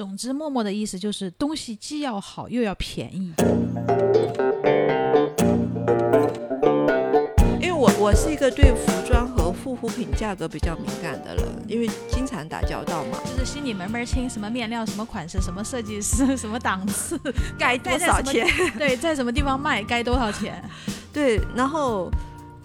总之，默默的意思就是东西既要好又要便宜。因为我我是一个对服装和护肤品价格比较敏感的人，因为经常打交道嘛。就是心里门门清，什么面料、什么款式、什么设计师、什么档次，该多少钱？对，在什么地方卖该多少钱？对，然后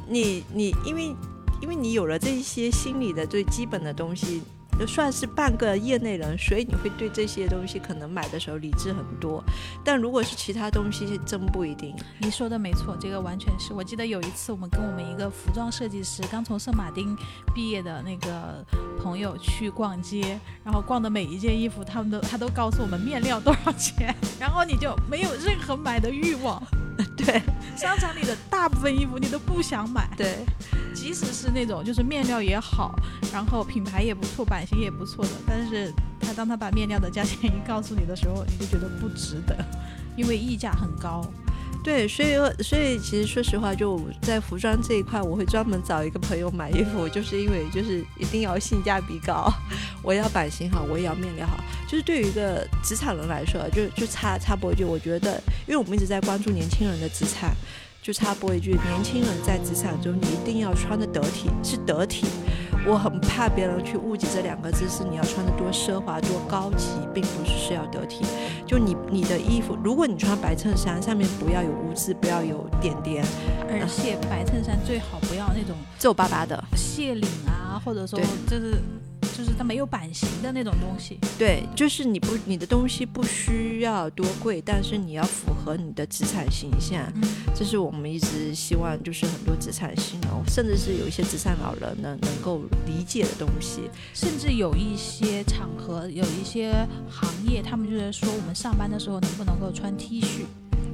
你你因为因为你有了这些心理的最基本的东西。就算是半个业内人，所以你会对这些东西可能买的时候理智很多。但如果是其他东西，真不一定。你说的没错，这个完全是我记得有一次我们跟我们一个服装设计师刚从圣马丁毕业的那个朋友去逛街，然后逛的每一件衣服，他们都他都告诉我们面料多少钱，然后你就没有任何买的欲望。对，商场里的大部分衣服你都不想买。对，即使是那种就是面料也好，然后品牌也不错，版型也不错的，但是他当他把面料的价钱一告诉你的时候，你就觉得不值得，因为溢价很高。对，所以所以其实说实话，就在服装这一块，我会专门找一个朋友买衣服，就是因为就是一定要性价比高，我要版型好，我也要面料好。就是对于一个职场人来说，就就插插播一句，我觉得，因为我们一直在关注年轻人的资产，就插播一句，年轻人在职场中，你一定要穿的得体，是得体。我很怕别人去误解这两个字，是你要穿的多奢华、多高级，并不是是要得体。就你你的衣服，如果你穿白衬衫，上面不要有污渍，不要有点点，而且白衬衫最好不要那种皱巴巴的卸领啊，或者说就是。就是它没有版型的那种东西，对，就是你不你的东西不需要多贵，但是你要符合你的职场形象，这是我们一直希望，就是很多职场新人，甚至是有一些职场老人呢能够理解的东西，甚至有一些场合，有一些行业，他们就是说我们上班的时候能不能够穿 T 恤。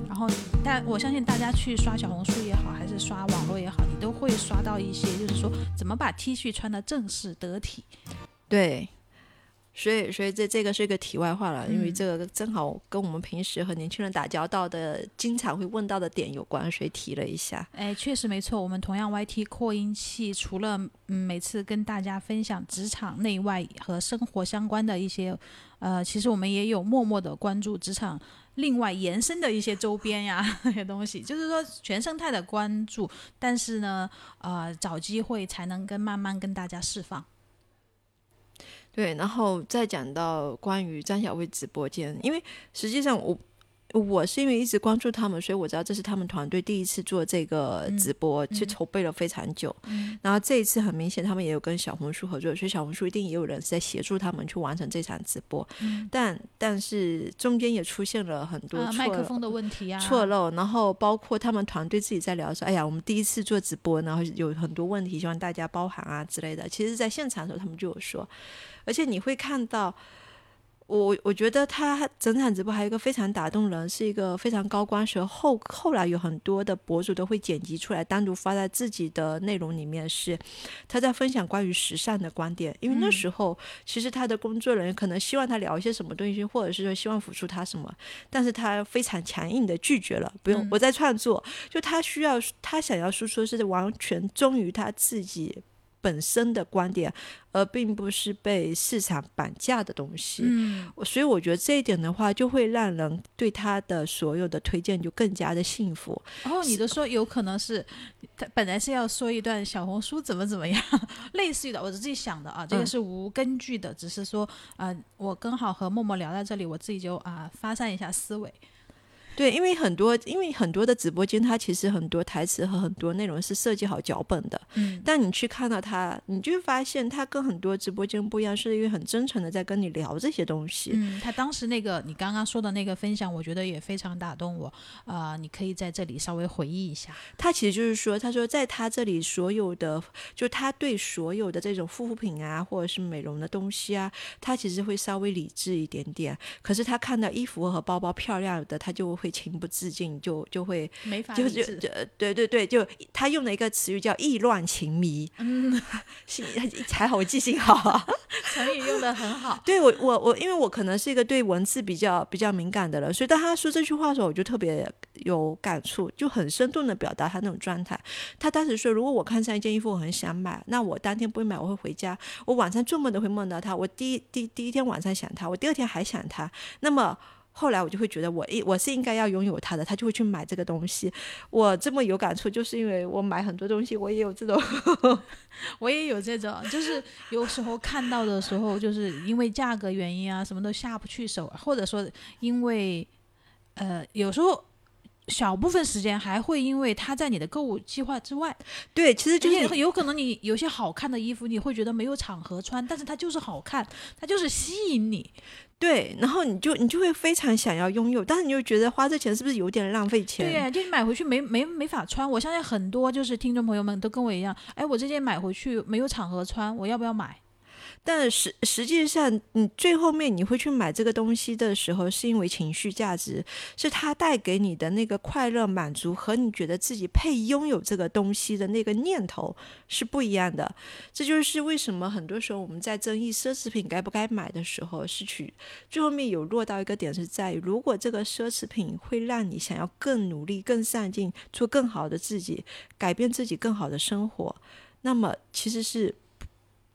然后，但我相信大家去刷小红书也好，还是刷网络也好，你都会刷到一些，就是说怎么把 T 恤穿的正式得体。对，所以所以这这个是一个题外话了，因为这个正好跟我们平时和年轻人打交道的，经常会问到的点有关，所以提了一下。哎，确实没错，我们同样 YT 扩音器，除了嗯每次跟大家分享职场内外和生活相关的一些，呃，其实我们也有默默的关注职场。另外延伸的一些周边呀，那些东西，就是说全生态的关注，但是呢，呃，找机会才能跟慢慢跟大家释放。对，然后再讲到关于张小薇直播间，因为实际上我。我是因为一直关注他们，所以我知道这是他们团队第一次做这个直播，去筹备了非常久。然后这一次很明显，他们也有跟小红书合作，所以小红书一定也有人是在协助他们去完成这场直播。但但是中间也出现了很多麦克风的问题啊，错漏。然后包括他们团队自己在聊说：“哎呀，我们第一次做直播，然后有很多问题，希望大家包涵啊之类的。”其实，在现场的时候，他们就有说，而且你会看到。我我觉得他整场直播还有一个非常打动人，是一个非常高光时候后后来有很多的博主都会剪辑出来，单独发在自己的内容里面。是他在分享关于时尚的观点，因为那时候其实他的工作人员可能希望他聊一些什么东西，或者是说希望辅助他什么，但是他非常强硬的拒绝了，不用我在创作，就他需要他想要输出是完全忠于他自己。本身的观点，而并不是被市场绑架的东西。嗯，所以我觉得这一点的话，就会让人对他的所有的推荐就更加的幸福。然后你都说有可能是他本来是要说一段小红书怎么怎么样，类似于的，我是自己想的啊，这个是无根据的，只是说啊，我刚好和默默聊到这里，我自己就啊发散一下思维。对，因为很多，因为很多的直播间，它其实很多台词和很多内容是设计好脚本的。嗯，但你去看到他，你就发现他跟很多直播间不一样，是因为很真诚的在跟你聊这些东西。嗯，他当时那个你刚刚说的那个分享，我觉得也非常打动我。啊，你可以在这里稍微回忆一下。他其实就是说，他说在他这里所有的，就他对所有的这种护肤品啊，或者是美容的东西啊，他其实会稍微理智一点点。可是他看到衣服和包包漂亮的，他就。会情不自禁，就就会没法就就就对对对，就他用了一个词语叫意乱情迷，嗯，是 还好我记性好啊。成语用的很好。对我我我，因为我可能是一个对文字比较比较敏感的人，所以当他说这句话的时候，我就特别有感触，就很生动的表达他那种状态。他当时说，如果我看上一件衣服，我很想买，那我当天不会买，我会回家，我晚上做梦都会梦到他。我第一第第一天晚上想他，我第二天还想他，那么。后来我就会觉得我应我是应该要拥有他的，他就会去买这个东西。我这么有感触，就是因为我买很多东西，我也有这种 我也有这种，就是有时候看到的时候，就是因为价格原因啊，什么都下不去手，或者说因为呃，有时候小部分时间还会因为它在你的购物计划之外，对，其实就是有可能你有些好看的衣服，你会觉得没有场合穿，但是它就是好看，它就是吸引你。对，然后你就你就会非常想要拥有，但是你又觉得花这钱是不是有点浪费钱？对呀，就你买回去没没没法穿。我相信很多就是听众朋友们都跟我一样，哎，我这件买回去没有场合穿，我要不要买？但实实际上，你最后面你会去买这个东西的时候，是因为情绪价值，是它带给你的那个快乐满足和你觉得自己配拥有这个东西的那个念头是不一样的。这就是为什么很多时候我们在争议奢侈品该不该买的时候，是取最后面有落到一个点，是在于如果这个奢侈品会让你想要更努力、更上进，做更好的自己，改变自己更好的生活，那么其实是。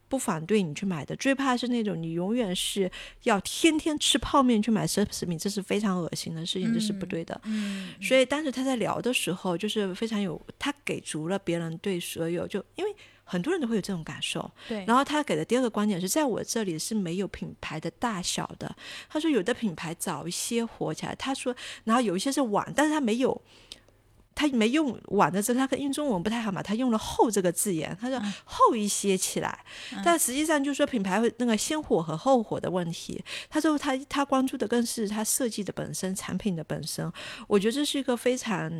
不反对你去买的，最怕是那种你永远是要天天吃泡面去买奢侈品，这是非常恶心的事情，这是不对的。嗯，所以当时他在聊的时候，就是非常有他给足了别人对所有，就因为很多人都会有这种感受。对。然后他给的第二个观点是在我这里是没有品牌的大小的。他说有的品牌早一些火起来，他说，然后有一些是晚，但是他没有。他没用“晚”的字，他用中文不太好嘛，他用了“后”这个字眼，他说“厚一些起来”，但实际上就是说品牌会那个先火和后火的问题。他说他他关注的更是他设计的本身、产品的本身。我觉得这是一个非常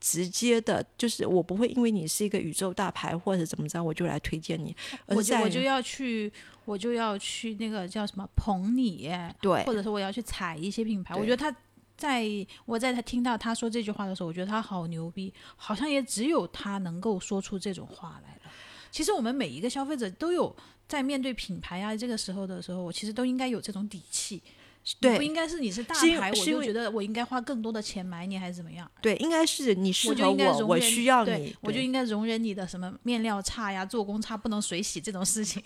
直接的，就是我不会因为你是一个宇宙大牌或者怎么着，我就来推荐你，我就我就要去，我就要去那个叫什么捧你，对，或者说我要去踩一些品牌。我觉得他。在我在他听到他说这句话的时候，我觉得他好牛逼，好像也只有他能够说出这种话来了。其实我们每一个消费者都有在面对品牌啊这个时候的时候，我其实都应该有这种底气。对，不应该是你是大牌，我就觉得我应该花更多的钱买你，还是怎么样？对，应该是你适合我，我需要你，我就应该容忍你的什么面料差呀、做工差、不能水洗这种事情，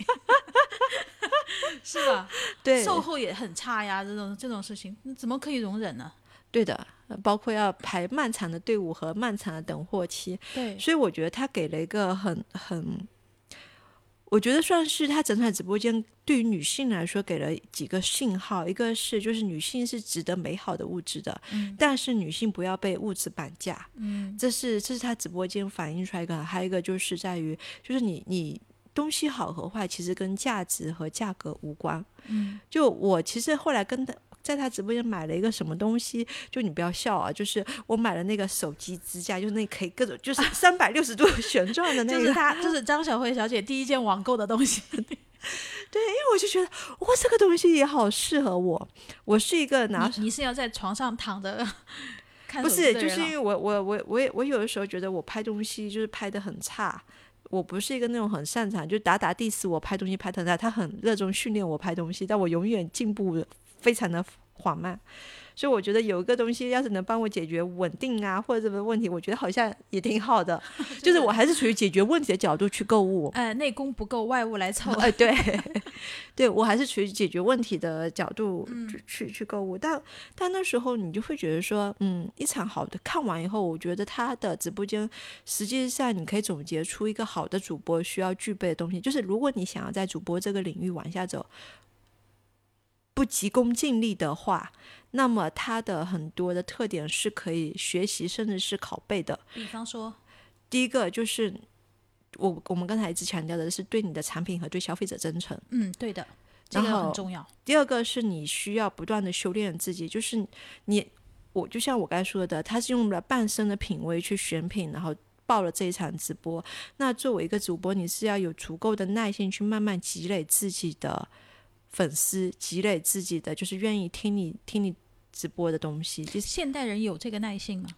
是吧？对，售后也很差呀，这种这种事情怎么可以容忍呢？对的，包括要排漫长的队伍和漫长的等货期。对，所以我觉得他给了一个很很，我觉得算是他整场直播间对于女性来说给了几个信号，一个是就是女性是值得美好的物质的，嗯，但是女性不要被物质绑架，嗯，这是这是他直播间反映出来一个，还有一个就是在于就是你你东西好和坏其实跟价值和价格无关，嗯，就我其实后来跟他。在他直播间买了一个什么东西，就你不要笑啊，就是我买了那个手机支架，就是那可以各种就是 三百六十度旋转的那个，就是他，就是张小慧小姐第一件网购的东西。对，因为我就觉得哇，这个东西也好适合我。我是一个拿你是要在床上躺着看，不是，就是因为我我我我也我有的时候觉得我拍东西就是拍的很差，我不是一个那种很擅长就打打 diss 我拍东西拍的差，他很热衷训练我拍东西，但我永远进步。非常的缓慢，所以我觉得有一个东西，要是能帮我解决稳定啊或者什么问题，我觉得好像也挺好的。就是我还是处于解决问题的角度去购物。呃，内功不够，外物来凑。哎，对，对我还是处于解决问题的角度去去购物。但但那时候你就会觉得说，嗯，一场好的看完以后，我觉得他的直播间实际上你可以总结出一个好的主播需要具备的东西，就是如果你想要在主播这个领域往下走。不急功近利的话，那么它的很多的特点是可以学习，甚至是拷贝的。比方说，第一个就是我我们刚才一直强调的是对你的产品和对消费者真诚。嗯，对的，这个很重要。第二个是你需要不断的修炼自己，就是你我就像我刚才说的，他是用了半生的品味去选品，然后报了这一场直播。那作为一个主播，你是要有足够的耐心去慢慢积累自己的。粉丝积累自己的，就是愿意听你听你直播的东西。就是现代人有这个耐性吗？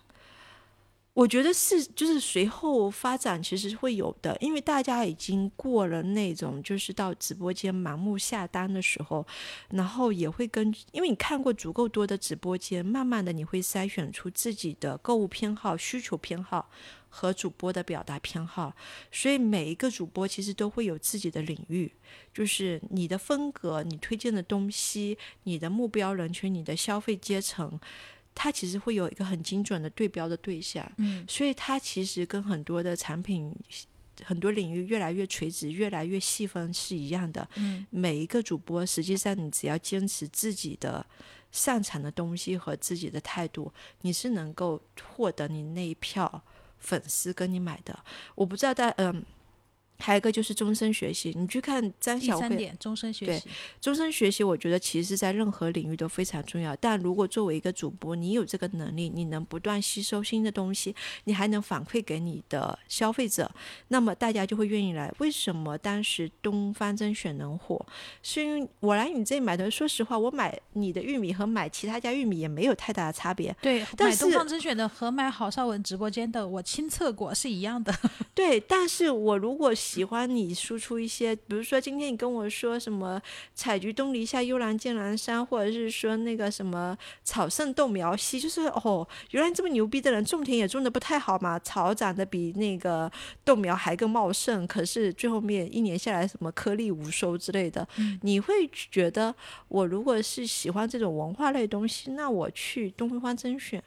我觉得是，就是随后发展其实会有的，因为大家已经过了那种就是到直播间盲目下单的时候，然后也会跟，因为你看过足够多的直播间，慢慢的你会筛选出自己的购物偏好、需求偏好和主播的表达偏好，所以每一个主播其实都会有自己的领域，就是你的风格、你推荐的东西、你的目标人群、你的消费阶层。它其实会有一个很精准的对标的对象，嗯，所以它其实跟很多的产品、很多领域越来越垂直、越来越细分是一样的。嗯，每一个主播，实际上你只要坚持自己的擅长的东西和自己的态度，你是能够获得你那一票粉丝跟你买的。我不知道大嗯。还有一个就是终身学习，你去看张小慧，三点，终身学对习。终身学习，我觉得其实在任何领域都非常重要。但如果作为一个主播，你有这个能力，你能不断吸收新的东西，你还能反馈给你的消费者，那么大家就会愿意来。为什么当时东方甄选能火？是因为我来你这里买的，说实话，我买你的玉米和买其他家玉米也没有太大的差别。对，但买东方甄选的和买郝邵文直播间的，我亲测过，是一样的。对，但是我如果喜欢你输出一些，比如说今天你跟我说什么采菊东篱下，悠然见南山，或者是说那个什么草盛豆苗稀，就是哦，原来这么牛逼的人种田也种的不太好嘛，草长得比那个豆苗还更茂盛，可是最后面一年下来什么颗粒无收之类的，嗯你会觉得我如果是喜欢这种文化类东西，那我去东方甄选。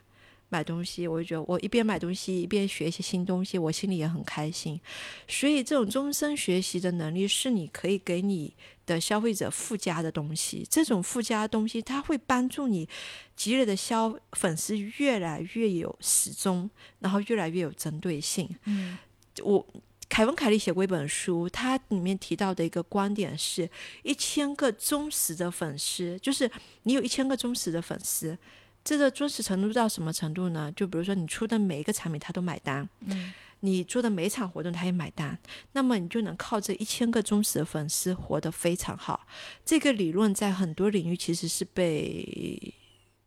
买东西，我就觉得我一边买东西一边学一些新东西，我心里也很开心。所以，这种终身学习的能力是你可以给你的消费者附加的东西。这种附加的东西，它会帮助你积累的消粉丝越来越有始终，然后越来越有针对性。嗯，我凯文·凯利写过一本书，它里面提到的一个观点是：一千个忠实的粉丝，就是你有一千个忠实的粉丝，这个忠实程度到什么程度呢？就比如说你出的每一个产品，他都买单，嗯，你做的每一场活动，他也买单，那么你就能靠这一千个忠实的粉丝活得非常好。这个理论在很多领域其实是被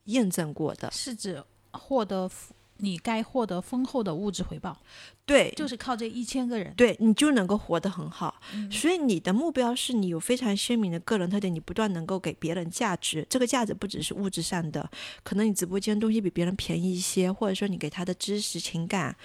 验证过的。是指获得你该获得丰厚的物质回报，对，就是靠这一千个人。对你就能够活得很好。嗯所以你的目标是你有非常鲜明的个人特点，你不断能够给别人价值。这个价值不只是物质上的，可能你直播间东西比别人便宜一些，或者说你给他的知识、情感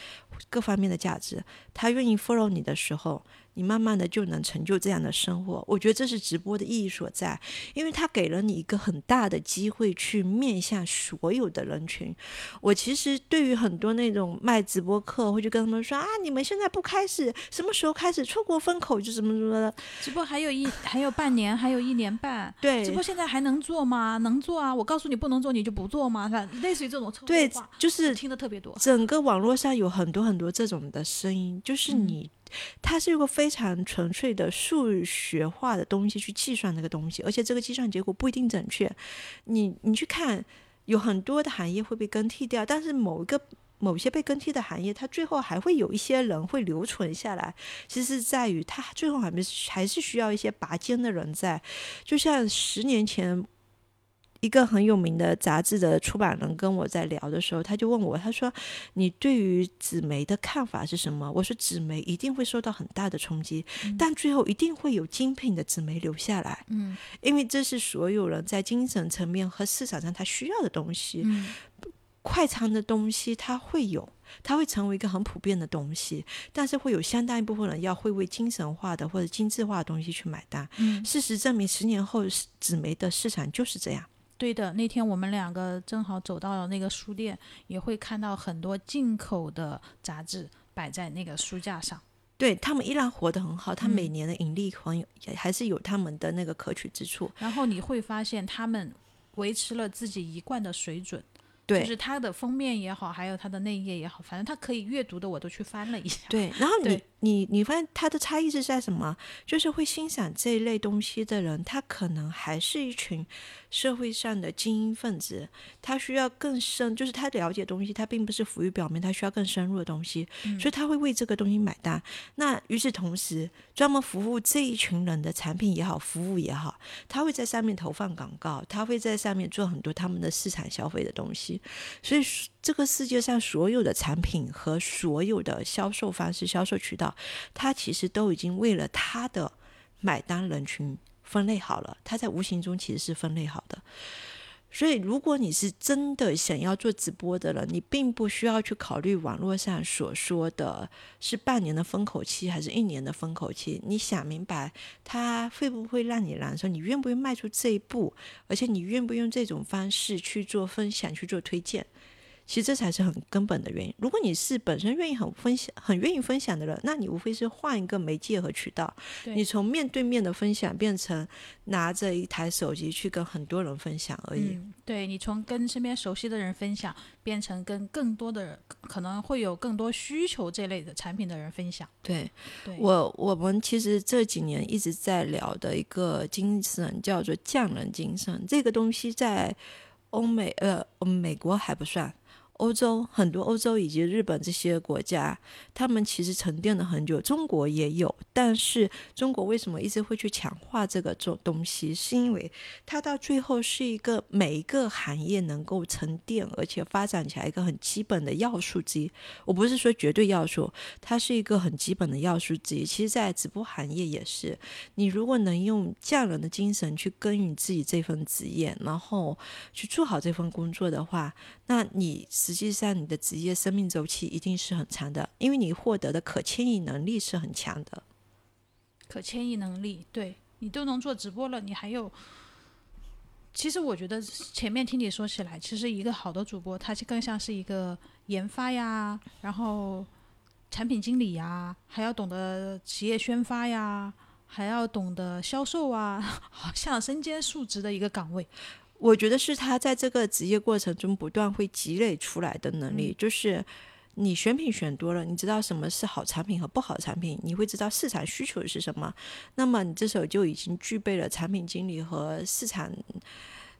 各方面的价值，他愿意 follow 你的时候，你慢慢的就能成就这样的生活。我觉得这是直播的意义所在，因为它给了你一个很大的机会去面向所有的人群。我其实对于很多那种卖直播课，会去跟他们说啊，你们现在不开始，什么时候开始？出国风口就怎么怎么的。直播还有一还有半年，还有一年半。对直播现在还能做吗？能做啊！我告诉你不能做，你就不做吗？反类似于这种臭对，就是听的特别多。整个网络上有很多很多这种的声音，就是嗯你，它是一个非常纯粹的数学化的东西去计算那个东西，而且这个计算结果不一定准确。你你去看，有很多的行业会被更替掉，但是某一个。某些被更替的行业，它最后还会有一些人会留存下来，其实在于它最后还没还是需要一些拔尖的人在。就像十年前，一个很有名的杂志的出版人跟我在聊的时候，他就问我，他说：“你对于纸媒的看法是什么？”我说：“纸媒一定会受到很大的冲击，但最后一定会有精品的纸媒留下来，嗯因为这是所有人在精神层面和市场上他需要的东西。嗯快餐的东西它会有，它会成为一个很普遍的东西，但是会有相当一部分人要会为精神化的或者精致化的东西去买单。嗯，事实证明，十年后纸媒的市场就是这样。对的。那天我们两个正好走到了那个书店，也会看到很多进口的杂志摆在那个书架上。对他们依然活得很好，他嗯每年的盈利很有，也还是有他们的那个可取之处。然后你会发现他们维持了自己一贯的水准，对，就是它的封面也好，还有它的内页也好，反正它可以阅读的我都去翻了一下。对，然后你对你你发现它的差异是在什么？就是会欣赏这一类东西的人，他可能还是一群社会上的精英分子，他需要更深，就是他了解东西，他并不是浮于表面，他需要更深入的东西，所以他会为这个东西买单。那与此同时，专门服务这一群人的产品也好，服务也好，他会在上面投放广告，他会在上面做很多他们的市场消费的东西。所以，这个世界上所有的产品和所有的销售方式、销售渠道，他其实都已经为了他的买单人群分类好了。他在无形中其实是分类好的。所以，如果你是真的想要做直播的人，你并不需要去考虑网络上所说的是半年的风口期还是一年的风口期。你想明白，它会不会让你难受？你愿不愿意迈出这一步？而且，你愿不愿意用这种方式去做分享、去做推荐？其实这才是很根本的原因。如果你是本身愿意很分享、很愿意分享的人，那你无非是换一个媒介和渠道。你从面对面的分享变成拿着一台手机去跟很多人分享而已。对你从跟身边熟悉的人分享，变成跟更多的可能会有更多需求这类的产品的人分享。对，我我们其实这几年一直在聊的一个精神叫做匠人精神，这个东西在欧美呃美国还不算。欧洲很多，欧洲以及日本这些国家，他们其实沉淀了很久。中国也有，但是中国为什么一直会去强化这个做东西？是因为它到最后是一个每一个行业能够沉淀而且发展起来一个很基本的要素之一。我不是说绝对要素，它是一个很基本的要素之一。其实，在直播行业也是，你如果能用匠人的精神去耕耘自己这份职业，然后去做好这份工作的话，那你。实际上，你的职业生命周期一定是很长的，因为你获得的可迁移能力是很强的。可迁移能力，对你都能做直播了，你还有？其实我觉得前面听你说起来，其实一个好的主播，他就更像是一个研发呀，然后产品经理呀，还要懂得企业宣发呀，还要懂得销售啊，好像身兼数职的一个岗位。我觉得是他在这个职业过程中不断会积累出来的能力，就是你选品选多了，你知道什么是好产品和不好产品，你会知道市场需求是什么，那么你这时候就已经具备了产品经理和市场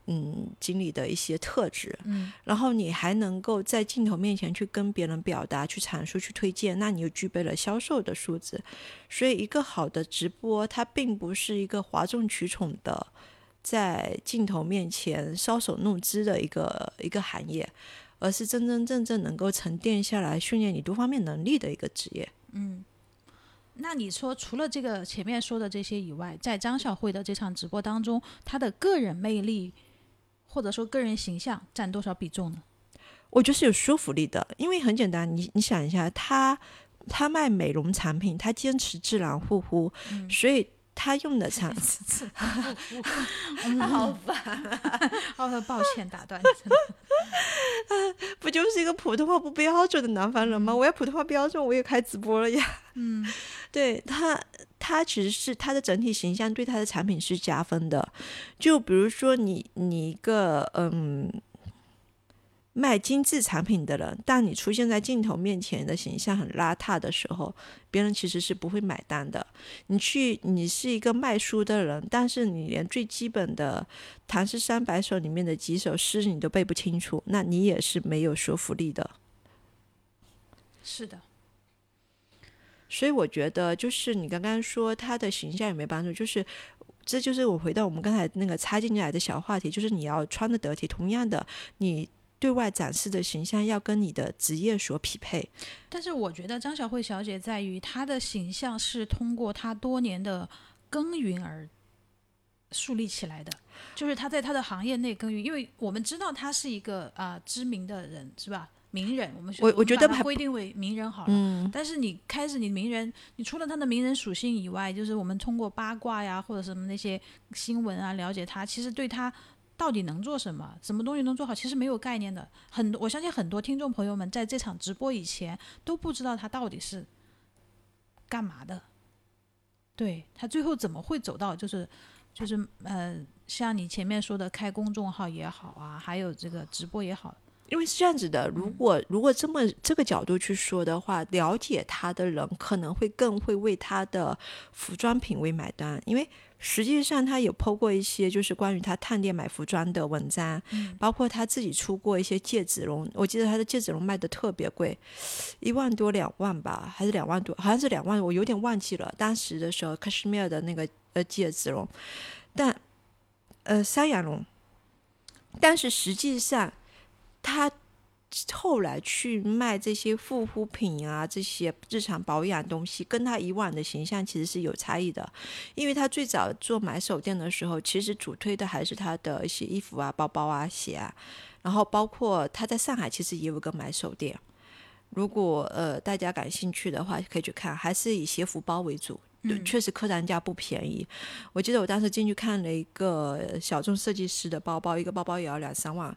嗯经理的一些特质，嗯，然后你还能够在镜头面前去跟别人表达、去阐述、去推荐，那你又具备了销售的素质，所以一个好的直播，它并不是一个哗众取宠的。在镜头面前搔首弄姿的一个一个行业，而是真真正正能够沉淀下来训练你多方面能力的一个职业。嗯，那你说除了这个前面说的这些以外，在张小慧的这场直播当中，她的个人魅力或者说个人形象占多少比重呢？我觉得是有说服力的，因为很简单，你你想一下，她她卖美容产品，她坚持自然护肤，所以。他用的产品，好烦啊！哦，抱歉打断，不就是一个普通话不标准的南方人吗？我要普通话标准，我也开直播了呀。嗯，对他，他其实是他的整体形象对他的产品是加分的。就比如说你，你一个嗯。卖精致产品的人，但你出现在镜头面前的形象很邋遢的时候，别人其实是不会买单的。你去，你是一个卖书的人，但是你连最基本的《唐诗三百首》里面的几首诗你都背不清楚，那你也是没有说服力的。是的，所以我觉得，就是你刚刚说他的形象有没有帮助，就是这就是我回到我们刚才那个插进来的小话题，就是你要穿的得体。同样的，你。对外展示的形象要跟你的职业所匹配，但是我觉得张小慧小姐在于她的形象是通过她多年的耕耘而树立起来的，就是她在她的行业内耕耘，因为我们知道她是一个啊知名的人，是吧？名人，我们我我觉得规定为名人好了。嗯。但是你开始你名人，你除了他的名人属性以外，就是我们通过八卦呀或者什么那些新闻啊了解他，其实对他。到底能做什么？什么东西能做好？其实没有概念的。很多，我相信很多听众朋友们在这场直播以前都不知道他到底是干嘛的。对他最后怎么会走到就是就是呃，像你前面说的开公众号也好啊，还有这个直播也好，因为是这样子的，如果如果这么这个角度去说的话，了解他的人可能会更会为他的服装品味买单，因为实际上他有抛过一些就是关于他探店买服装的文章，包括他自己出过一些戒指龙，我记得他的戒指龙卖的特别贵，一万多两万吧，还是两万多，好像是两万，我有点忘记了当时的时候，克什米尔的那个呃戒指龙，但呃山羊龙，但是实际上。他后来去卖这些护肤品啊，这些日常保养东西，跟他以往的形象其实是有差异的。因为他最早做买手店的时候，其实主推的还是他的一些衣服啊、包包啊、鞋啊，然后包括他在上海其实也有个买手店。如果呃大家感兴趣的话，可以去看，还是以鞋服包为主。确实客单价不便宜。我记得我当时进去看了一个小众设计师的包包，一个包包也要两三万。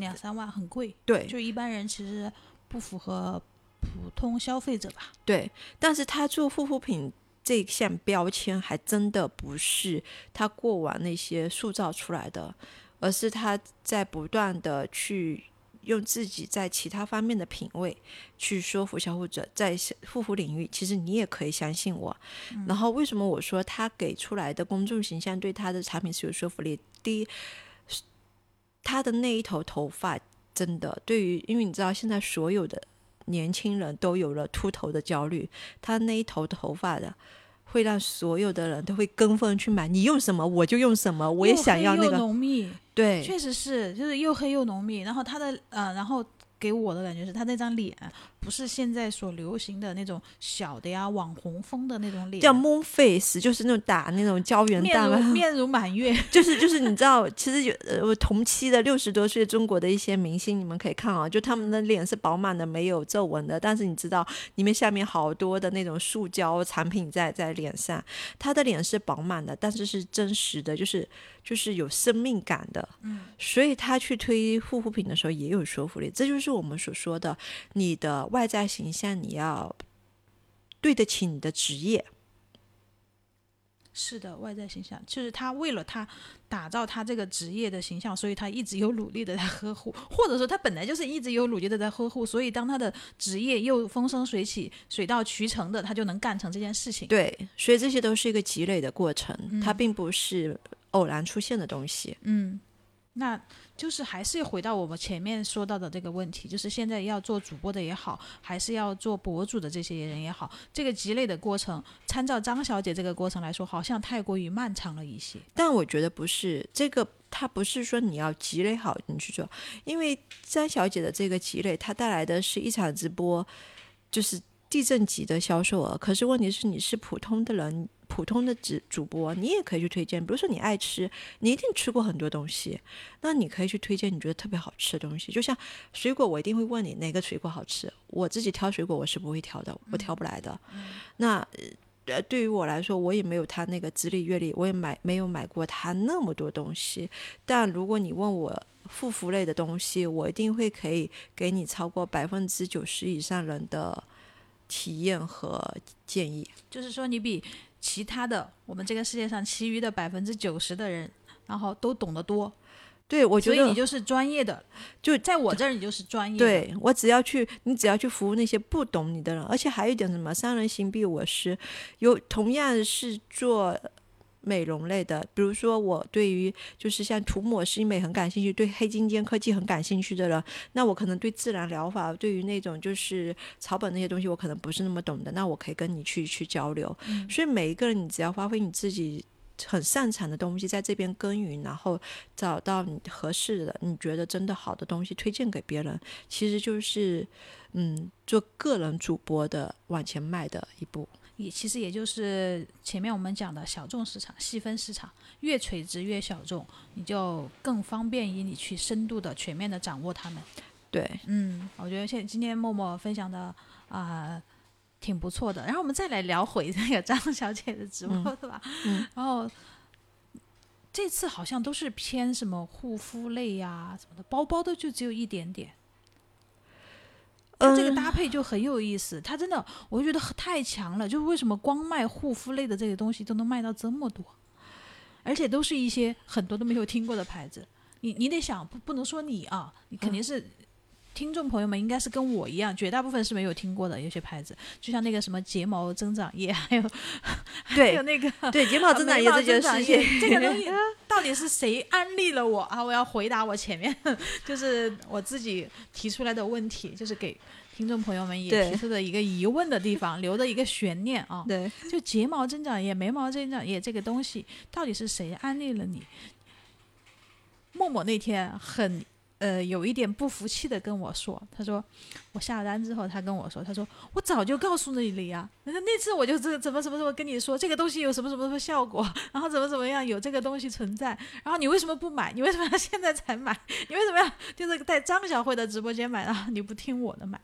两三万很贵，对，就一般人其实不符合普通消费者吧。对，但是他做护肤品这项标签还真的不是他过往那些塑造出来的，而是他在不断的去用自己在其他方面的品味去说服消费者，在护肤领域，其实你也可以相信我。然后为什么我说他给出来的公众形象对他的产品是有说服力？第一。他的那一头头发真的，对于因为你知道现在所有的年轻人都有了秃头的焦虑，他那一头头发的会让所有的人都会跟风去买。你用什么我就用什么，我也想要那个浓密。对，确实是，就是又黑又浓密。然后他的呃，然后。给我的感觉是他那张脸不是现在所流行的那种小的呀网红风的那种脸，叫 moon face，就是那种打那种胶原蛋白，面如满月，就 是就是你知道，其实有呃同期的六十多岁中国的一些明星，你们可以看啊，就他们的脸是饱满的，没有皱纹的，但是你知道里面下面好多的那种塑胶产品在在脸上，他的脸是饱满的，但是是真实的，就是就是有生命感的，嗯，所以他去推护肤品的时候也有说服力，这就是。我们所说的，你的外在形象，你要对得起你的职业。是的，外在形象就是他为了他打造他这个职业的形象，所以他一直有努力的在呵护，或者说他本来就是一直有努力的在呵护，所以当他的职业又风生水起、水到渠成的，他就能干成这件事情。对，所以这些都是一个积累的过程，它并不是偶然出现的东西。嗯。那就是还是回到我们前面说到的这个问题，就是现在要做主播的也好，还是要做博主的这些人也好，这个积累的过程，参照张小姐这个过程来说，好像太过于漫长了一些。但我觉得不是，这个它不是说你要积累好你去做，因为张小姐的这个积累，它带来的是一场直播，就是地震级的销售额。可是问题是，你是普通的人。普通的主主播，你也可以去推荐。比如说你爱吃，你一定吃过很多东西，那你可以去推荐你觉得特别好吃的东西。就像水果，我一定会问你哪个水果好吃。我自己挑水果，我是不会挑的，我挑不来的。那呃，对于我来说，我也没有他那个资历阅历，我也买没有买过他那么多东西。但如果你问我护肤类的东西，我一定会可以给你超过百分之九十以上人的体验和建议。就是说，你比。其他的，我们这个世界上其余的百分之九十的人，然后都懂得多，对我觉得，所以你就是专业的，就在我这儿你就是专业。对我只要去，你只要去服务那些不懂你的人，而且还有一点什么，三人行必我师，有同样是做。美容类的，比如说我对于就是像涂抹式医美很感兴趣，对黑金尖科技很感兴趣的人，那我可能对自然疗法，对于那种就是草本那些东西，我可能不是那么懂的，那我可以跟你去去交流。所以每一个人，你只要发挥你自己很擅长的东西，在这边耕耘，然后找到你合适的、你觉得真的好的东西推荐给别人，其实就是嗯，做个人主播的往前迈的一步。也其实也就是前面我们讲的小众市场、细分市场，越垂直越小众，你就更方便于你去深度的、全面的掌握他们。对，嗯，我觉得现今天默默分享的啊挺不错的。然后我们再来聊回那个张小姐的直播，对吧？嗯。然后这次好像都是偏什么护肤类呀什么的，包包的就只有一点点。它这个搭配就很有意思，它真的，我就觉得太强了。就是为什么光卖护肤类的这些东西都能卖到这么多，而且都是一些很多都没有听过的牌子。你你得想，不不能说你啊，你肯定是。听众朋友们应该是跟我一样，绝大部分是没有听过的。有些牌子，就像那个什么睫毛增长液，还有对，还有那个对睫毛增长液这件事情，这个东西到底是谁安利了我啊？我要回答我前面 就是我自己提出来的问题，就是给听众朋友们也提出的一个疑问的地方，留的一个悬念啊。对，就睫毛增长液、眉毛增长液这个东西，到底是谁安利了你？默默那天很。呃，有一点不服气的跟我说，他说我下单之后，他跟我说，他说我早就告诉你了呀，那那次我就这怎么怎么怎么跟你说这个东西有什么什么什么效果，然后怎么怎么样有这个东西存在，然后你为什么不买？你为什么要 现在才买？你为什么要就是在张小慧的直播间买啊？你不听我的买？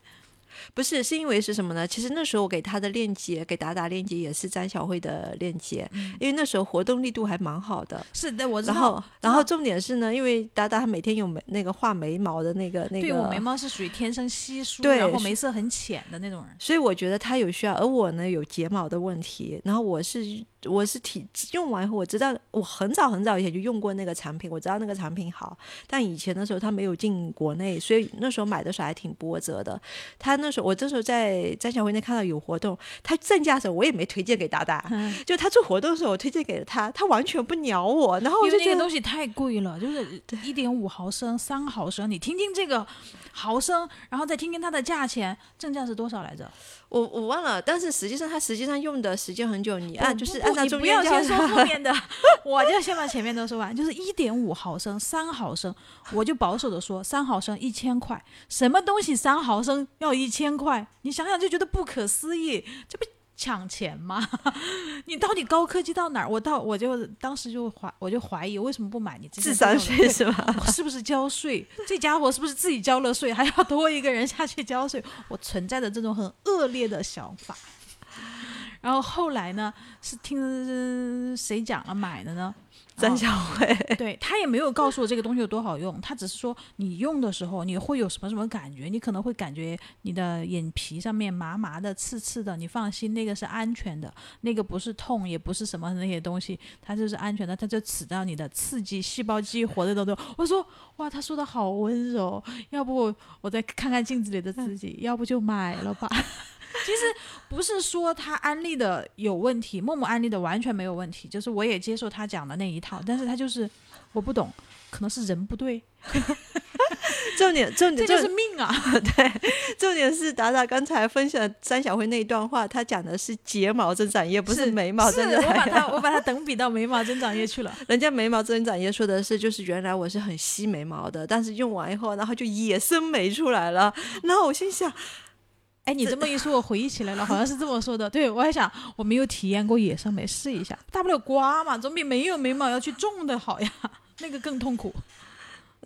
不是，是因为是什么呢？其实那时候我给他的链接，给达达链接也是张小慧的链接，因为那时候活动力度还蛮好的。是的，我知道。然后，然后重点是呢，因为达达他每天有眉那个画眉毛的那个那个。对我眉毛是属于天生稀疏，然后眉色很浅的那种人。所以我觉得他有需要，而我呢有睫毛的问题，然后我是。我是体用完以后，我知道我很早很早以前就用过那个产品，我知道那个产品好。但以前的时候它没有进国内，所以那时候买的时候还挺波折的。他那时候我这时候在张小辉那看到有活动，他正价的时候我也没推荐给达达，就他做活动的时候我推荐给了他，他完全不鸟我。然后我就觉得东西太贵了，就是一点五毫升、三毫升，你听听这个毫升，然后再听听它的价钱，正价是多少来着？我我忘了，但是实际上它实际上用的时间很久，你按就是按你不要先说后面的，我就先把前面都说完。就是一点五毫升、三毫升，我就保守的说三毫升一千块，什么东西三毫升要一千块？你想想就觉得不可思议，这不。抢钱吗？你到底高科技到哪儿？我到我就当时就怀我就怀疑为什么不买你智商税是吧？是不是交税？这家伙是不是自己交了税，还要多一个人下去交税？我存在着这种很恶劣的想法。然后后来呢，是听谁讲了买的呢？张小慧，对他也没有告诉我这个东西有多好用，他只是说你用的时候你会有什么什么感觉，你可能会感觉你的眼皮上面麻麻的、刺刺的，你放心，那个是安全的，那个不是痛，也不是什么那些东西，它就是安全的，它就起到你的刺激细胞激活的东西。我说哇，他说的好温柔，要不我再看看镜子里的自己，要不就买了吧。其实不是说他安利的有问题，默默安利的完全没有问题，就是我也接受他讲的那一套，但是他就是我不懂，可能是人不对。重点重点这就是命啊！对，重点是达达刚才分享张小辉那一段话，他讲的是睫毛增长液，不是眉毛增长液。我把它我把它等比到眉毛增长液去了。人家眉毛增长液说的是，就是原来我是很吸眉毛的，但是用完以后，然后就野生眉出来了。然后我心想。哎，你这么一说，我回忆起来了，好像是这么说的。对，我还想我没有体验过野生眉，试一下，大不了刮嘛，总比没有眉毛要去种的好呀，那个更痛苦。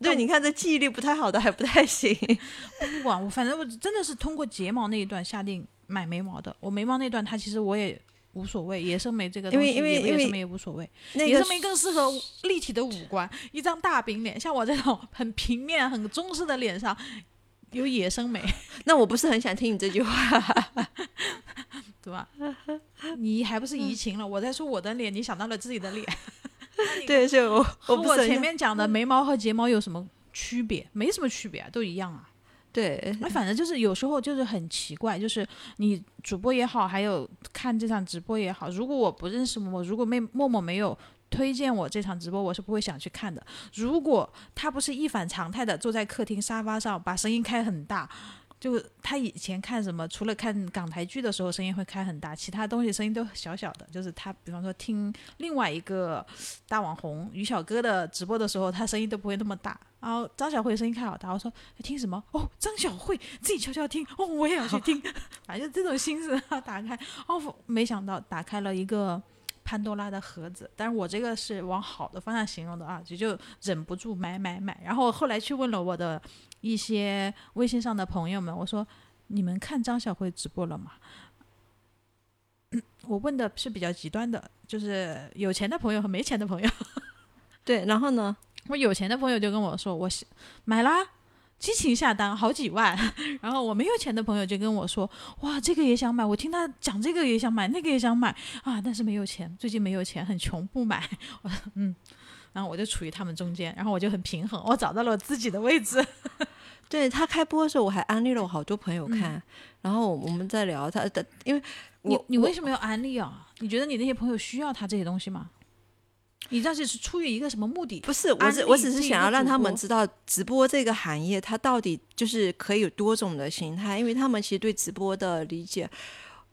对，你看这记忆力不太好的还不太行。不管我，反正我真的是通过睫毛那一段下定买眉毛的。我眉毛那段，它其实我也无所谓，野生眉这个东西，因为因为野生眉也无所谓，野生眉更适合立体的五官，一张大饼脸，像我这种很平面、很中式的脸上。有野生美，那我不是很想听你这句话，对吧？你还不是移情了？我在说我的脸，你想到了自己的脸。对，就我和我前面讲的眉毛和睫毛有什么区别？没什么区别啊，都一样啊。对，那反正就是有时候就是很奇怪，就是你主播也好，还有看这场直播也好，如果我不认识默默，如果没默默没有。推荐我这场直播，我是不会想去看的。如果他不是一反常态的坐在客厅沙发上，把声音开很大，就他以前看什么，除了看港台剧的时候声音会开很大，其他东西声音都小小的。就是他，比方说听另外一个大网红于小哥的直播的时候，他声音都不会那么大。然后张小慧声音开好大，我说听什么？哦，张小慧自己悄悄听，哦，我也要去听，反正这种心思打开，哦，没想到打开了一个。潘多拉的盒子，但是我这个是往好的方向形容的啊，就就忍不住买买买。然后后来去问了我的一些微信上的朋友们，我说你们看张小慧直播了吗？我问的是比较极端的，就是有钱的朋友和没钱的朋友。对，然后呢，我有钱的朋友就跟我说，我买啦。激情下单好几万，然后我没有钱的朋友就跟我说：“哇，这个也想买，我听他讲这个也想买，那个也想买啊，但是没有钱，最近没有钱，很穷，不买。”我说：“嗯，然后我就处于他们中间，然后我就很平衡，我找到了我自己的位置。对他开播的时候，我还安利了我好多朋友看，然后我们在聊他的，因为你你为什么要安利啊？你觉得你那些朋友需要他这些东西吗？你这是是出于一个什么目的？不是，我只我只是想要让他们知道直播这个行业它到底就是可以有多种的形态，因为他们其实对直播的理解。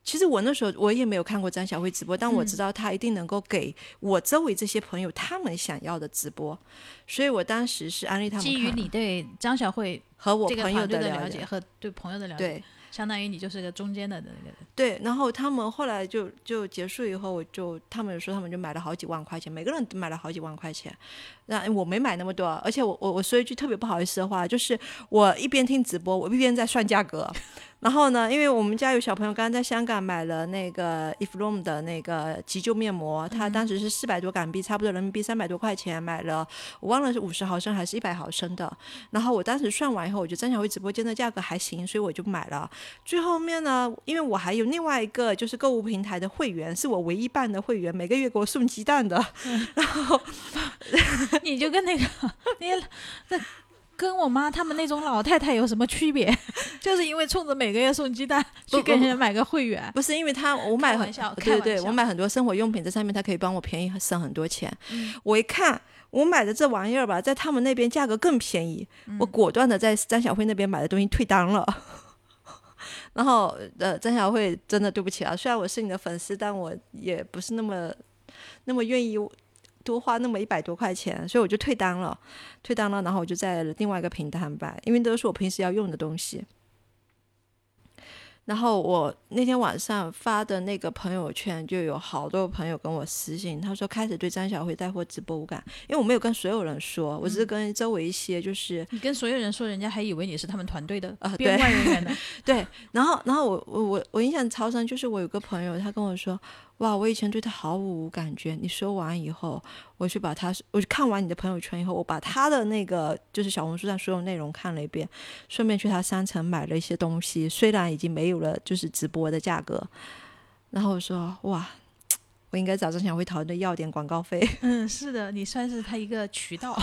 其实我那时候我也没有看过张小慧直播，但我知道她一定能够给我周围这些朋友他们想要的直播，所以我当时是安利他们基于你对张小慧和我朋友的了了解和对朋友的了解，对相当于你就是个中间的那个人。对，然后他们后来就就结束以后，我就他们说他们就买了好几万块钱，每个人都买了好几万块钱。那我没买那么多，而且我我我说一句特别不好意思的话，就是我一边听直播，我一边在算价格。然后呢，因为我们家有小朋友刚刚在香港买了那个 Eflom 的那个急救面膜，他当时是四百多港币，差不多人民币三百多块钱买了，我忘了是五十毫升还是一百毫升的。然后我当时算完以后，我觉得张小慧直播间的价格还行，所以我就买了。最后面呢，因为我还有另外一个就是购物平台的会员，是我唯一办的会员，每个月给我送鸡蛋的。然后 你就跟那个那些那跟我妈他们那种老太太有什么区别？就是因为冲着每个月送鸡蛋去给人家买个会员。不是因为他，我买很开玩笑开对对，我买很多生活用品在上面，他可以帮我便宜省很多钱。嗯我一看我买的这玩意儿吧，在他们那边价格更便宜，嗯我果断的在张小慧那边买的东西退单了。然后呃，张小慧真的对不起啊，虽然我是你的粉丝，但我也不是那么那么愿意多花那么一百多块钱，所以我就退单了，退单了，然后我就在另外一个平台买，因为都是我平时要用的东西。然后我那天晚上发的那个朋友圈，就有好多朋友跟我私信，他说开始对张小慧带货直播无感，因为我没有跟所有人说，我只是跟周围一些就是你跟所有人说，人家还以为你是他们团队的啊对编外人员呢。对，然后然后我我我我印象超深，就是我有个朋友，他跟我说，哇，我以前对他毫无感觉，你说完以后，我去把他，我去看完你的朋友圈以后，我把他的那个就是小红书上所有内容看了一遍，顺便去他商城买了一些东西，虽然已经没有了就是直播的价格，然后我说，哇。我应该找张小慧讨论要点广告费，嗯，是的，你算是他一个渠道，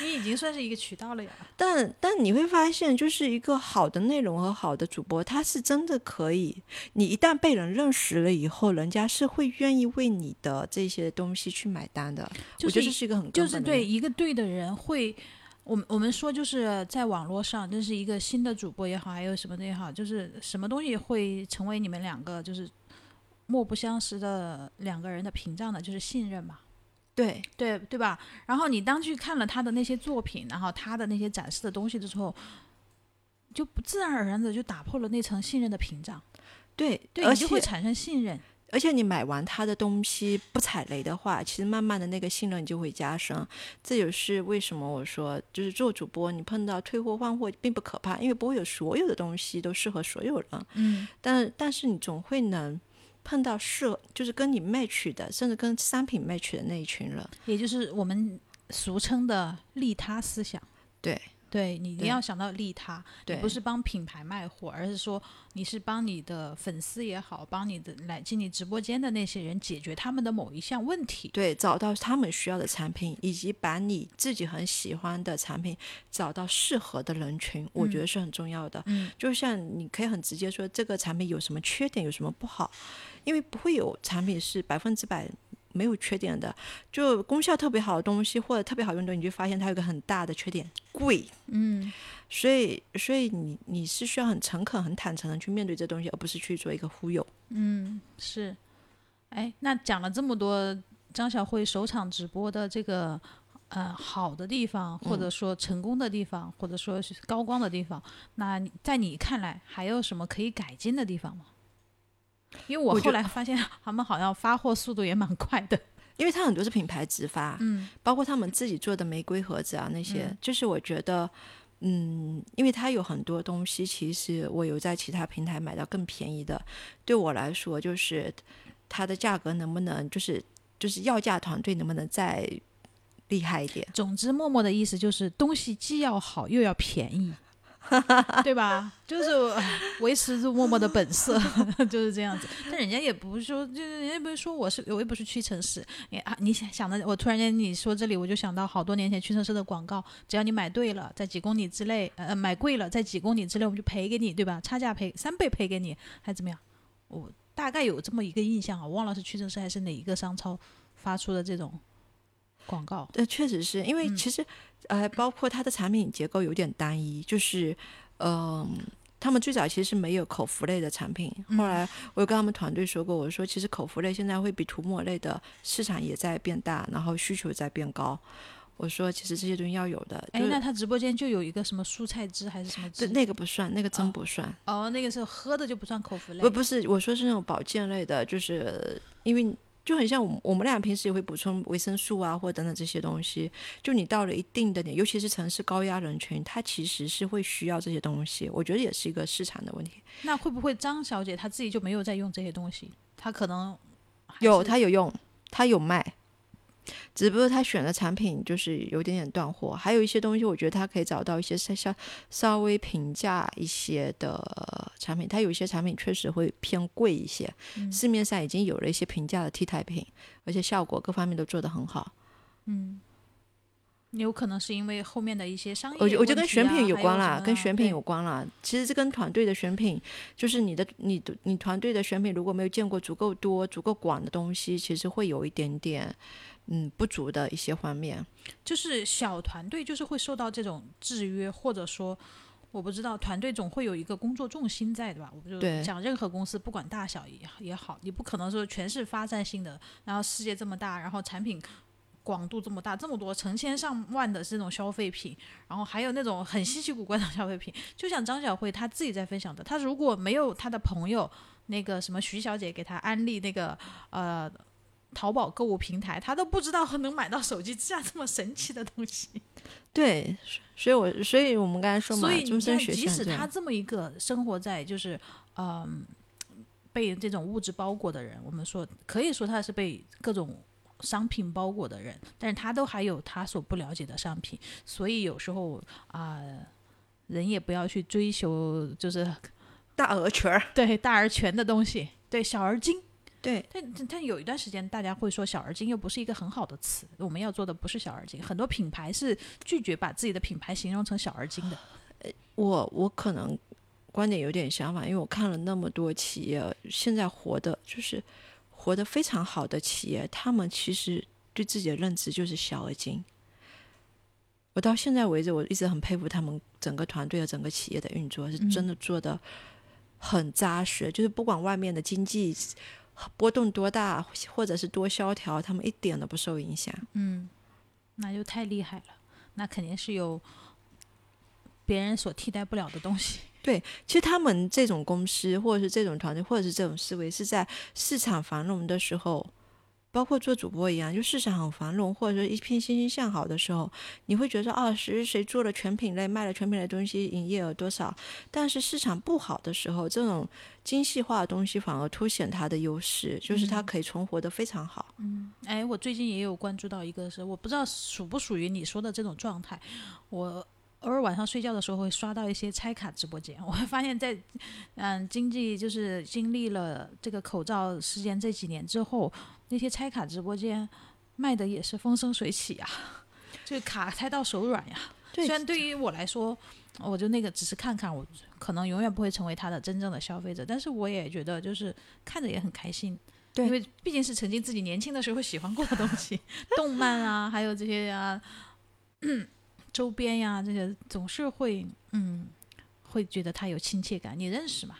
你已经算是一个渠道了呀。但但你会发现，就是一个好的内容和好的主播，他是真的可以。你一旦被人认识了以后，人家是会愿意为你的这些东西去买单的。就是我觉得这是一个很就是对一个对的人会，我们我们说就是在网络上，认识一个新的主播也好，还有什么的也好，就是什么东西会成为你们两个就是莫不相识的两个人的屏障呢？就是信任嘛。对对对吧？然后你当去看了他的那些作品，然后他的那些展示的东西的时候，就不自然而然的就打破了那层信任的屏障，对，对而且会产生信任。而且你买完他的东西不踩雷的话，其实慢慢的那个信任就会加深。这也是为什么我说，就是做主播，你碰到退货换货并不可怕，因为不会有所有的东西都适合所有人。嗯，但但是你总会能碰到适合，就是跟你 match 的，甚至跟商品 match 的那一群人。也就是我们俗称的利他思想。对，对你，你要想到利他，对，你不是帮品牌卖货，而是说你是帮你的粉丝也好，帮你的来进你直播间的那些人解决他们的某一项问题。对，找到他们需要的产品，以及把你自己很喜欢的产品找到适合的人群，我觉得是很重要的。嗯，就像你可以很直接说这个产品有什么缺点，有什么不好，因为不会有产品是百分之百没有缺点的。就功效特别好的东西或者特别好用的，你就发现它有个很大的缺点，贵。嗯，所以，所以你你是需要很诚恳、很坦诚的去面对这东西，而不是去做一个忽悠。嗯，是。哎，那讲了这么多张小慧首场直播的这个呃好的地方，或者说成功的地方，或者说是高光的地方，那你在你看来还有什么可以改进的地方吗？因为我后来发现他们好像发货速度也蛮快的。因为它很多是品牌直发，嗯包括他们自己做的玫瑰盒子啊那些，嗯就是我觉得，嗯，因为它有很多东西，其实我有在其他平台买到更便宜的，对我来说，就是它的价格能不能，就是就是要价团队能不能再厉害一点？总之，默默的意思就是东西既要好又要便宜。对吧？就是 维持住默默的本色，就是这样子。但人家也不是说，就是人家不是说我是我也不是屈臣氏。你啊，你想想的，我突然间你说这里，我就想到好多年前屈臣氏的广告，只要你买对了，在几公里之内，呃，买贵了，在几公里之内，我们就赔给你，对吧？差价赔三倍赔给你，还怎么样？我大概有这么一个印象啊，我忘了是屈臣氏还是哪一个商超发出的这种。广告，呃，确实是因为其实，呃，包括它的产品结构有点单一，就是，嗯，他们最早其实是没有口服类的产品，后来我有跟他们团队说过，我说其实口服类现在会比涂抹类的市场也在变大，然后需求在变高，我说其实这些东西要有的。哎，那他直播间就有一个什么蔬菜汁还是什么汁？那个不算，那个真不算。哦，那个是喝的就不算口服类。不，不是，我说是那种保健类的，就是因为。就很像我们我们俩平时也会补充维生素啊，或者等等这些东西。就你到了一定的点，尤其是城市高压人群，他其实是会需要这些东西。我觉得也是一个市场的问题。那会不会张小姐她自己就没有在用这些东西？她可能有，她有用，她有卖。只不过他选的产品就是有点点断货，还有一些东西，我觉得他可以找到一些稍稍稍微平价一些的产品。他有一些产品确实会偏贵一些，市面上已经有了一些平价的替代品，而且效果各方面都做得很好。嗯，有可能是因为后面的一些商业，我我觉得跟选品有关啦，跟选品有关啦。其实这跟团队的选品，就是你的你的你团队的选品如果没有见过足够多、足够广的东西，其实会有一点点。嗯，不足的一些方面，就是小团队就是会受到这种制约，或者说，我不知道团队总会有一个工作重心在，对吧？我就讲任何公司，不管大小也也好，你不可能说全是发展性的，然后世界这么大，然后产品广度这么大，这么多成千上万的这种消费品，然后还有那种很稀奇古怪的消费品，就像张小慧她自己在分享的，她如果没有她的朋友那个什么徐小姐给她安利那个呃。淘宝购物平台，他都不知道能买到手机支架这么神奇的东西。对，所以，我所以我们刚才说嘛，所以你看，即使他这么一个生活在就是嗯被这种物质包裹的人，我们说可以说他是被各种商品包裹的人，但是他都还有他所不了解的商品。所以有时候啊，人也不要去追求就是大而全，对大而全的东西，对小而精。对，但但有一段时间，大家会说“小而精”又不是一个很好的词。我们要做的不是“小而精”，很多品牌是拒绝把自己的品牌形容成“小而精”的。呃，我我可能观点有点相反，因为我看了那么多企业，现在活的就是活得非常好的企业，他们其实对自己的认知就是“小而精”。我到现在为止，我一直很佩服他们整个团队的整个企业的运作，是真的做的很扎实，就是不管外面的经济。波动多大，或者是多萧条，他们一点都不受影响。嗯，那就太厉害了，那肯定是有别人所替代不了的东西。对，其实他们这种公司，或者是这种团队，或者是这种思维，是在市场繁荣的时候。包括做主播一样，就市场很繁荣，或者说一片欣欣向好的时候，你会觉得啊，谁谁做了全品类，卖了全品类东西，营业额多少？但是市场不好的时候，这种精细化的东西反而凸显它的优势，就是它可以存活的非常好。嗯，哎，我最近也有关注到一个，是我不知道属不属于你说的这种状态，我。偶尔晚上睡觉的时候会刷到一些拆卡直播间，我会发现，在嗯经济就是经历了这个口罩事件这几年之后，那些拆卡直播间卖的也是风生水起呀，这卡拆到手软呀。虽然对于我来说，我就那个只是看看，我可能永远不会成为他的真正的消费者，但是我也觉得就是看着也很开心，对，因为毕竟是曾经自己年轻的时候喜欢过的东西，动漫啊，还有这些啊。周边呀，这些总是会，嗯，会觉得它有亲切感。你认识吗？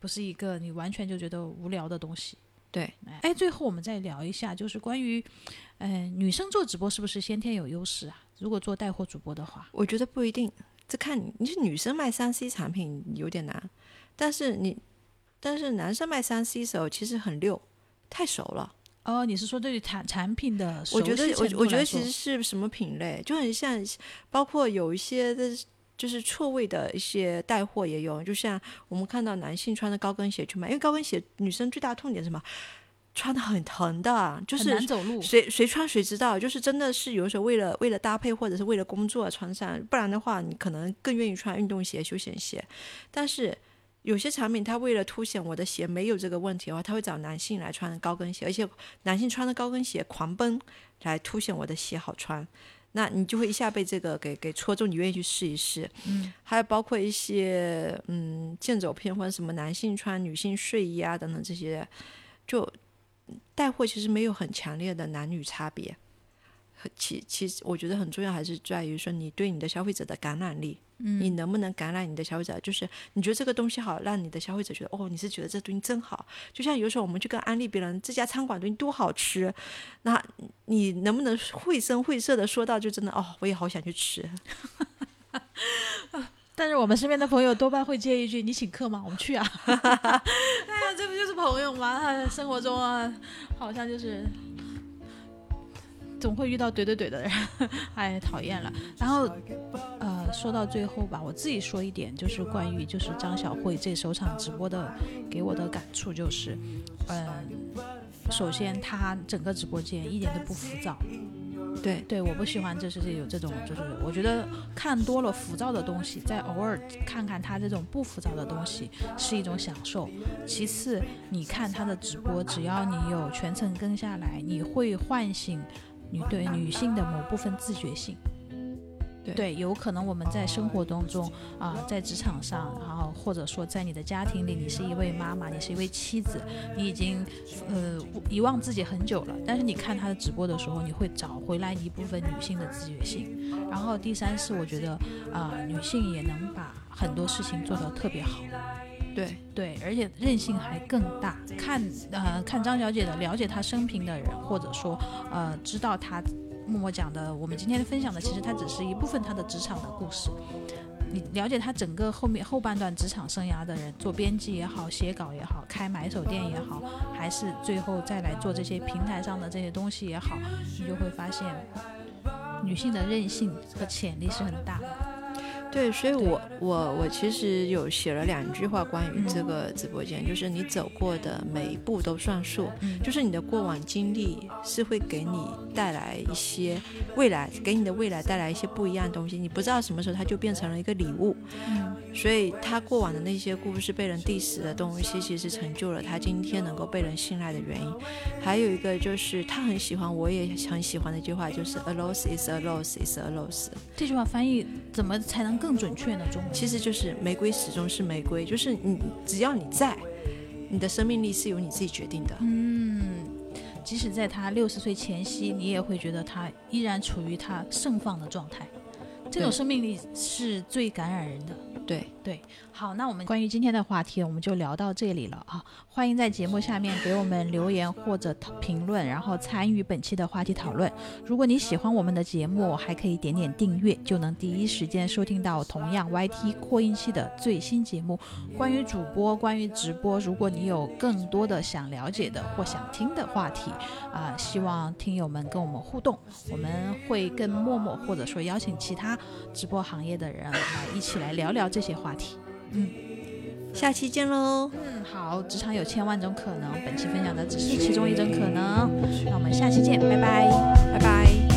不是一个你完全就觉得无聊的东西。对，哎，最后我们再聊一下，就是关于，嗯，女生做直播是不是先天有优势啊？如果做带货主播的话，我觉得不一定，这看你，你是女生卖三 C 产品有点难，但是你，但是男生卖三 C 时候其实很溜，太熟了。哦，你是说对于产产品的？我觉得我我觉得其实是什么品类，就很像，包括有一些的，就是错位的一些带货也有，就像我们看到男性穿着高跟鞋去买，因为高跟鞋女生最大的痛点是什么？穿的很疼的，就是难走路。谁谁穿谁知道，就是真的是有的时候为了为了搭配或者是为了工作穿上，不然的话你可能更愿意穿运动鞋、休闲鞋。但是有些产品它为了凸显我的鞋没有这个问题的话，它会找男性来穿高跟鞋，而且男性穿的高跟鞋狂奔来凸显我的鞋好穿。那你就会一下被这个给给戳中，你愿意去试一试。嗯，还有包括一些嗯剑走偏锋什么男性穿女性睡衣啊等等这些，就带货其实没有很强烈的男女差别。很其其实我觉得很重要还是在于说你对你的消费者的感染力，嗯你能不能感染你的消费者？就是你觉得这个东西好，让你的消费者觉得哦，你是觉得这东西真好。就像有时候我们去跟安利别人这家餐馆东西多好吃，那你能不能绘声绘色的说到就真的哦，我也好想去吃。但是我们身边的朋友多半会接一句：“你请客吗？我们去啊！” 哎呀，这不就是朋友吗？生活中啊，好像就是总会遇到怼怼怼的人，哎，讨厌了。然后，呃，说到最后吧，我自己说一点，就是关于就是张小慧这首场直播的给我的感触就是，嗯、首先他整个直播间一点都不浮躁，对对，我不喜欢就是有这种，就是我觉得看多了浮躁的东西，再偶尔看看他这种不浮躁的东西是一种享受。其次，你看他的直播，只要你有全程跟下来，你会唤醒你对女性的某部分自觉性。对有可能我们在生活当中啊、在职场上，然后或者说在你的家庭里，你是一位妈妈，你是一位妻子，你已经呃遗忘自己很久了。但是你看她的直播的时候，你会找回来一部分女性的自觉性。然后第三是，我觉得啊、女性也能把很多事情做得特别好。对对，而且韧性还更大。看呃看张小姐的，了解她生平的人，或者说呃知道她默默讲的，我们今天分享的，其实它只是一部分他的职场的故事。你了解他整个后面后半段职场生涯的人，做编辑也好，写稿也好，开买手店也好，还是最后再来做这些平台上的这些东西也好，你就会发现，女性的韧性和潜力是很大的。对，所以我我我其实有写了两句话关于这个直播间，就是你走过的每一步都算数，嗯就是你的过往经历是会给你带来一些未来，给你的未来带来一些不一样的东西，你不知道什么时候它就变成了一个礼物。嗯所以他过往的那些故事被人 diss 的东西，其实成就了他今天能够被人信赖的原因。还有一个就是他很喜欢，我也很喜欢的一句话，就是 a loss is a loss is a loss，这句话翻译怎么才能更准确呢？中文其实就是玫瑰始终是玫瑰，就是你只要你在，你的生命力是由你自己决定的。嗯，即使在他六十岁前夕，你也会觉得他依然处于他盛放的状态。这种生命力是最感染人的。对，对，好，那我们关于今天的话题，我们就聊到这里了啊！欢迎在节目下面给我们留言或者评论，然后参与本期的话题讨论。如果你喜欢我们的节目，还可以点点订阅，就能第一时间收听到同样 YT 扩音器的最新节目。关于主播，关于直播，如果你有更多的想了解的或想听的话题，啊、希望听友们跟我们互动，我们会跟默默或者说邀请其他直播行业的人来一起来聊聊这些话题。嗯下期见喽。嗯，好，职场有千万种可能，本期分享的只是其中一种可能。那我们下期见，拜拜。拜拜。